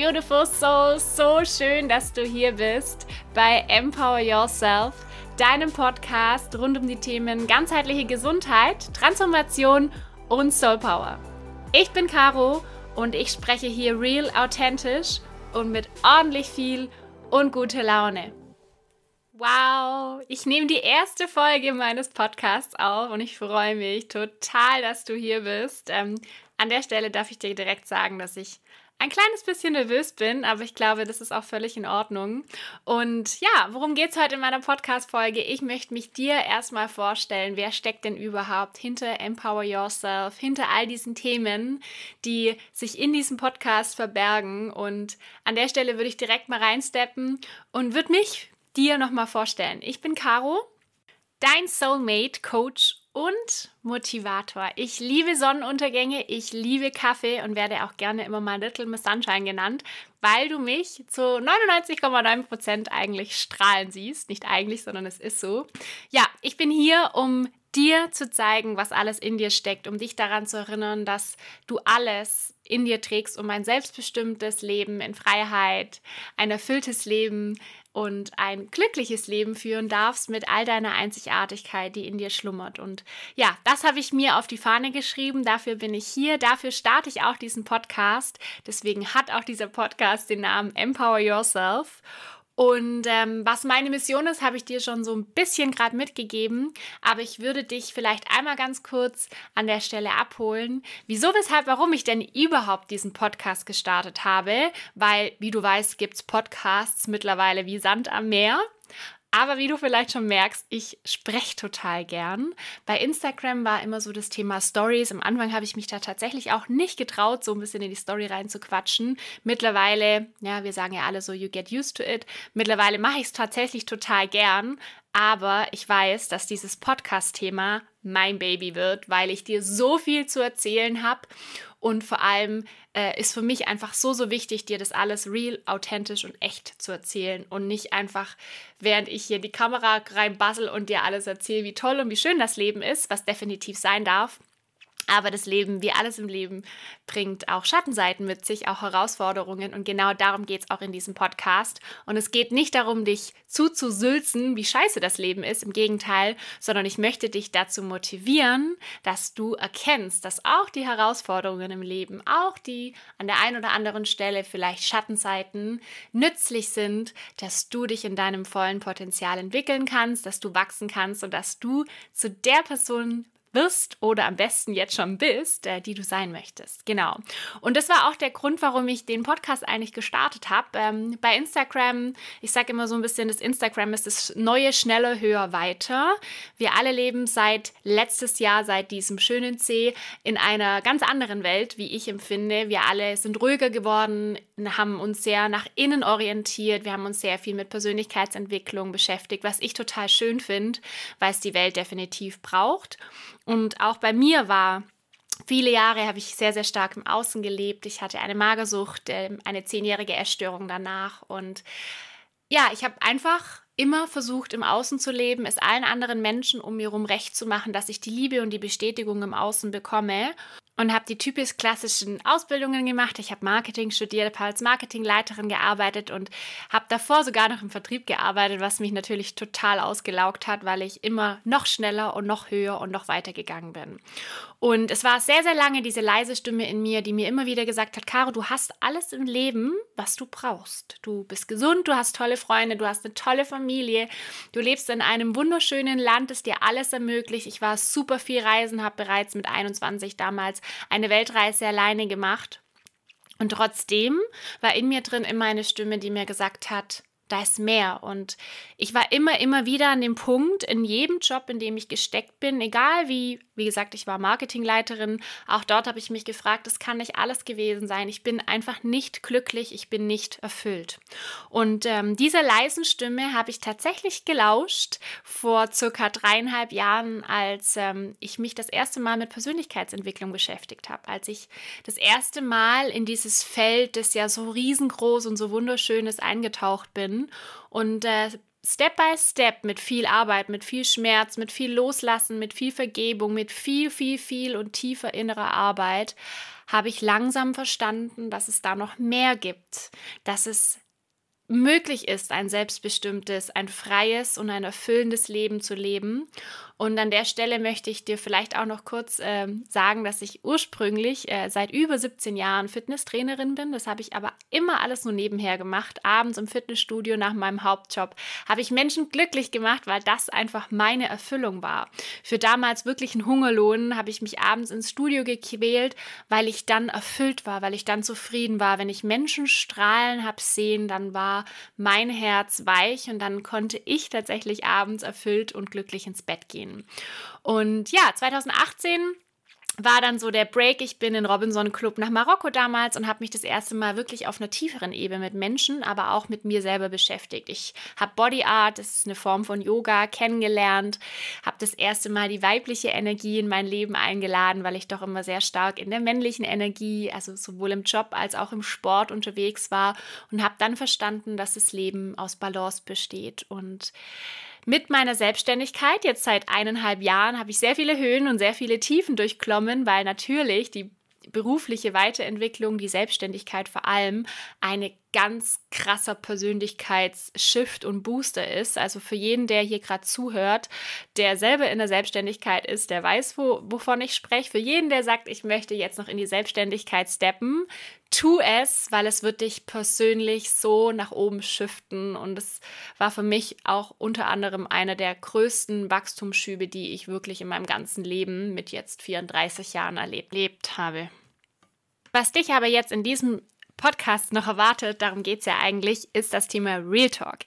beautiful soul. So schön, dass du hier bist bei Empower Yourself, deinem Podcast rund um die Themen ganzheitliche Gesundheit, Transformation und Soul Power. Ich bin Caro und ich spreche hier real authentisch und mit ordentlich viel und gute Laune. Wow, ich nehme die erste Folge meines Podcasts auf und ich freue mich total, dass du hier bist. Ähm, an der Stelle darf ich dir direkt sagen, dass ich ein kleines bisschen nervös bin, aber ich glaube, das ist auch völlig in Ordnung. Und ja, worum geht es heute in meiner Podcast-Folge? Ich möchte mich dir erstmal vorstellen, wer steckt denn überhaupt hinter Empower Yourself, hinter all diesen Themen, die sich in diesem Podcast verbergen. Und an der Stelle würde ich direkt mal reinsteppen und würde mich dir nochmal vorstellen. Ich bin Caro, dein Soulmate, Coach und Motivator. Ich liebe Sonnenuntergänge, ich liebe Kaffee und werde auch gerne immer mal Little Miss Sunshine genannt, weil du mich zu 99,9% eigentlich strahlen siehst. Nicht eigentlich, sondern es ist so. Ja, ich bin hier, um dir zu zeigen, was alles in dir steckt, um dich daran zu erinnern, dass du alles in dir trägst, um ein selbstbestimmtes Leben in Freiheit, ein erfülltes Leben und ein glückliches Leben führen darfst mit all deiner Einzigartigkeit, die in dir schlummert. Und ja, das habe ich mir auf die Fahne geschrieben. Dafür bin ich hier. Dafür starte ich auch diesen Podcast. Deswegen hat auch dieser Podcast den Namen Empower Yourself. Und ähm, was meine Mission ist, habe ich dir schon so ein bisschen gerade mitgegeben. Aber ich würde dich vielleicht einmal ganz kurz an der Stelle abholen. Wieso, weshalb, warum ich denn überhaupt diesen Podcast gestartet habe? Weil, wie du weißt, gibt es Podcasts mittlerweile wie Sand am Meer. Aber wie du vielleicht schon merkst, ich spreche total gern. Bei Instagram war immer so das Thema Stories. Am Anfang habe ich mich da tatsächlich auch nicht getraut, so ein bisschen in die Story reinzuquatschen. Mittlerweile, ja, wir sagen ja alle so, you get used to it. Mittlerweile mache ich es tatsächlich total gern. Aber ich weiß, dass dieses Podcast-Thema mein Baby wird, weil ich dir so viel zu erzählen habe und vor allem äh, ist für mich einfach so, so wichtig, dir das alles real, authentisch und echt zu erzählen und nicht einfach, während ich hier die Kamera reinbassel und dir alles erzähle, wie toll und wie schön das Leben ist, was definitiv sein darf aber das Leben, wie alles im Leben, bringt auch Schattenseiten mit sich, auch Herausforderungen. Und genau darum geht es auch in diesem Podcast. Und es geht nicht darum, dich zuzusülzen, wie scheiße das Leben ist. Im Gegenteil, sondern ich möchte dich dazu motivieren, dass du erkennst, dass auch die Herausforderungen im Leben, auch die an der einen oder anderen Stelle vielleicht Schattenseiten nützlich sind, dass du dich in deinem vollen Potenzial entwickeln kannst, dass du wachsen kannst und dass du zu der Person wirst oder am besten jetzt schon bist, äh, die du sein möchtest. Genau. Und das war auch der Grund, warum ich den Podcast eigentlich gestartet habe. Ähm, bei Instagram, ich sage immer so ein bisschen, das Instagram ist das neue, schneller, höher, weiter. Wir alle leben seit letztes Jahr, seit diesem schönen C, in einer ganz anderen Welt, wie ich empfinde. Wir alle sind ruhiger geworden, haben uns sehr nach innen orientiert. Wir haben uns sehr viel mit Persönlichkeitsentwicklung beschäftigt, was ich total schön finde, weil es die Welt definitiv braucht. Und auch bei mir war Viele Jahre habe ich sehr, sehr stark im Außen gelebt. Ich hatte eine Magersucht, ähm, eine zehnjährige Essstörung danach. Und ja, ich habe einfach immer versucht, im Außen zu leben, es allen anderen Menschen um mir herum recht zu machen, dass ich die Liebe und die Bestätigung im Außen bekomme und habe die typisch klassischen Ausbildungen gemacht. Ich habe Marketing studiert, habe als Marketingleiterin gearbeitet und habe davor sogar noch im Vertrieb gearbeitet, was mich natürlich total ausgelaugt hat, weil ich immer noch schneller und noch höher und noch weiter gegangen bin. Und es war sehr, sehr lange diese leise Stimme in mir, die mir immer wieder gesagt hat, Caro, du hast alles im Leben, was du brauchst. Du bist gesund, du hast tolle Freunde, du hast eine tolle Familie, du lebst in einem wunderschönen Land, das dir alles ermöglicht. Ich war super viel reisen, habe bereits mit 21 damals eine Weltreise alleine gemacht. Und trotzdem war in mir drin immer eine Stimme, die mir gesagt hat, da ist mehr. Und ich war immer, immer wieder an dem Punkt, in jedem Job, in dem ich gesteckt bin, egal wie, wie gesagt, ich war Marketingleiterin, auch dort habe ich mich gefragt, das kann nicht alles gewesen sein. Ich bin einfach nicht glücklich, ich bin nicht erfüllt. Und ähm, dieser leisen Stimme habe ich tatsächlich gelauscht vor circa dreieinhalb Jahren, als ähm, ich mich das erste Mal mit Persönlichkeitsentwicklung beschäftigt habe, als ich das erste Mal in dieses Feld, das ja so riesengroß und so wunderschön ist, eingetaucht bin und äh, Step by Step mit viel Arbeit, mit viel Schmerz, mit viel Loslassen, mit viel Vergebung, mit viel, viel, viel und tiefer innerer Arbeit habe ich langsam verstanden, dass es da noch mehr gibt, dass es möglich ist, ein selbstbestimmtes, ein freies und ein erfüllendes Leben zu leben. Und an der Stelle möchte ich dir vielleicht auch noch kurz äh, sagen, dass ich ursprünglich äh, seit über 17 Jahren Fitnesstrainerin bin. Das habe ich aber immer alles nur nebenher gemacht. Abends im Fitnessstudio nach meinem Hauptjob habe ich Menschen glücklich gemacht, weil das einfach meine Erfüllung war. Für damals wirklich einen Hungerlohn habe ich mich abends ins Studio gequält, weil ich dann erfüllt war, weil ich dann zufrieden war. Wenn ich Menschen strahlen habe sehen, dann war mein Herz weich und dann konnte ich tatsächlich abends erfüllt und glücklich ins Bett gehen. Und ja, 2018 war dann so der Break. Ich bin in Robinson Club nach Marokko damals und habe mich das erste Mal wirklich auf einer tieferen Ebene mit Menschen, aber auch mit mir selber beschäftigt. Ich habe Body Art, das ist eine Form von Yoga, kennengelernt, habe das erste Mal die weibliche Energie in mein Leben eingeladen, weil ich doch immer sehr stark in der männlichen Energie, also sowohl im Job als auch im Sport unterwegs war und habe dann verstanden, dass das Leben aus Balance besteht und mit meiner Selbstständigkeit, jetzt seit eineinhalb Jahren, habe ich sehr viele Höhen und sehr viele Tiefen durchklommen, weil natürlich die berufliche Weiterentwicklung, die Selbstständigkeit vor allem eine ganz krasser Persönlichkeitsshift und Booster ist. Also für jeden, der hier gerade zuhört, der selber in der Selbstständigkeit ist, der weiß, wo, wovon ich spreche. Für jeden, der sagt, ich möchte jetzt noch in die Selbstständigkeit steppen, tu es, weil es wird dich persönlich so nach oben shiften. Und es war für mich auch unter anderem einer der größten Wachstumsschübe, die ich wirklich in meinem ganzen Leben mit jetzt 34 Jahren erlebt habe. Was dich aber jetzt in diesem Podcast noch erwartet, darum geht es ja eigentlich, ist das Thema Real Talk.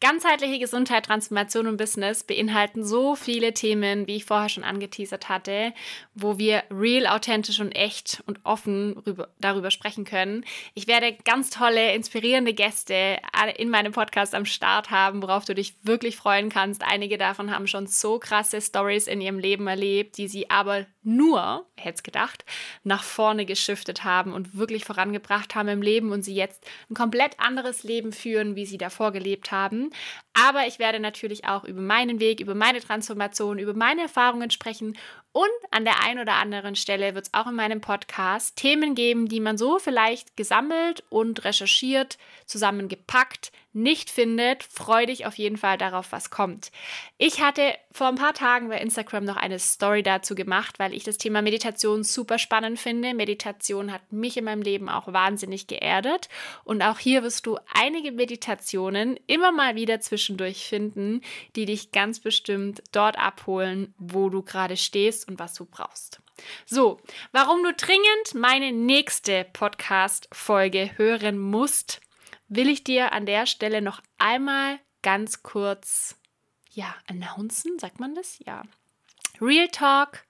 Ganzheitliche Gesundheit, Transformation und Business beinhalten so viele Themen, wie ich vorher schon angeteasert hatte, wo wir real, authentisch und echt und offen rüber, darüber sprechen können. Ich werde ganz tolle, inspirierende Gäste in meinem Podcast am Start haben, worauf du dich wirklich freuen kannst. Einige davon haben schon so krasse Stories in ihrem Leben erlebt, die sie aber nur, hätte es gedacht, nach vorne geschiftet haben und wirklich vorangebracht haben im Leben und sie jetzt ein komplett anderes Leben führen, wie sie davor gelebt haben. Aber ich werde natürlich auch über meinen Weg, über meine Transformation, über meine Erfahrungen sprechen und an der einen oder anderen Stelle wird es auch in meinem Podcast Themen geben, die man so vielleicht gesammelt und recherchiert, zusammengepackt nicht findet. Freu dich auf jeden Fall darauf, was kommt. Ich hatte vor ein paar Tagen bei Instagram noch eine Story dazu gemacht, weil ich das Thema Meditation super spannend finde. Meditation hat mich in meinem Leben auch wahnsinnig geerdet. Und auch hier wirst du einige Meditationen immer mal wieder zwischendurch finden, die dich ganz bestimmt dort abholen, wo du gerade stehst und was du brauchst. So, warum du dringend meine nächste Podcast-Folge hören musst, will ich dir an der Stelle noch einmal ganz kurz, ja, announcen, sagt man das? Ja. Real Talk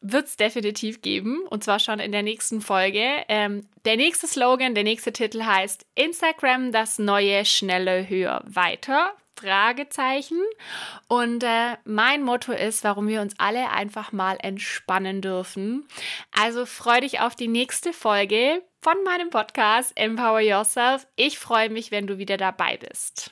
wird es definitiv geben und zwar schon in der nächsten Folge. Ähm, der nächste Slogan, der nächste Titel heißt Instagram das neue, schnelle, höher, weiter. Fragezeichen. Und äh, mein Motto ist, warum wir uns alle einfach mal entspannen dürfen. Also freu dich auf die nächste Folge von meinem Podcast Empower Yourself. Ich freue mich, wenn du wieder dabei bist.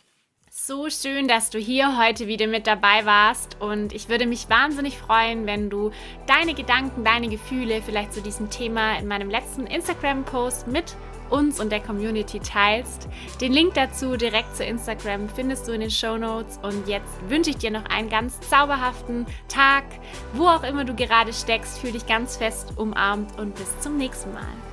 So schön, dass du hier heute wieder mit dabei warst und ich würde mich wahnsinnig freuen, wenn du deine Gedanken, deine Gefühle vielleicht zu diesem Thema in meinem letzten Instagram-Post mit uns und der Community teilst. Den Link dazu direkt zu Instagram findest du in den Show Notes. Und jetzt wünsche ich dir noch einen ganz zauberhaften Tag, wo auch immer du gerade steckst. Fühl dich ganz fest umarmt und bis zum nächsten Mal.